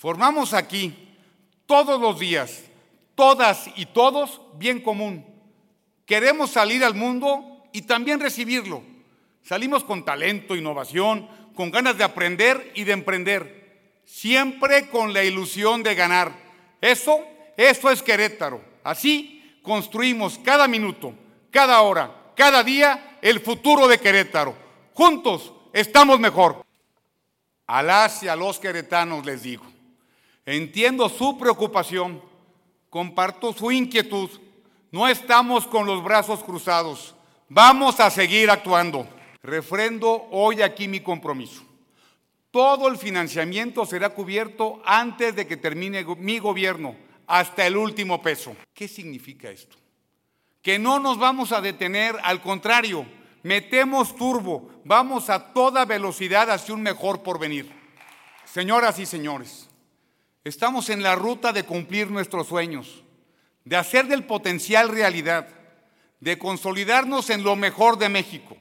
Formamos aquí todos los días, todas y todos, bien común. Queremos salir al mundo y también recibirlo. Salimos con talento, innovación, con ganas de aprender y de emprender, siempre con la ilusión de ganar. Eso, eso es Querétaro. Así construimos cada minuto, cada hora, cada día el futuro de Querétaro. Juntos estamos mejor. A las y a los queretanos les digo, entiendo su preocupación, comparto su inquietud, no estamos con los brazos cruzados, vamos a seguir actuando. Refrendo hoy aquí mi compromiso. Todo el financiamiento será cubierto antes de que termine mi gobierno, hasta el último peso. ¿Qué significa esto? Que no nos vamos a detener, al contrario, metemos turbo, vamos a toda velocidad hacia un mejor porvenir. Señoras y señores, estamos en la ruta de cumplir nuestros sueños, de hacer del potencial realidad, de consolidarnos en lo mejor de México.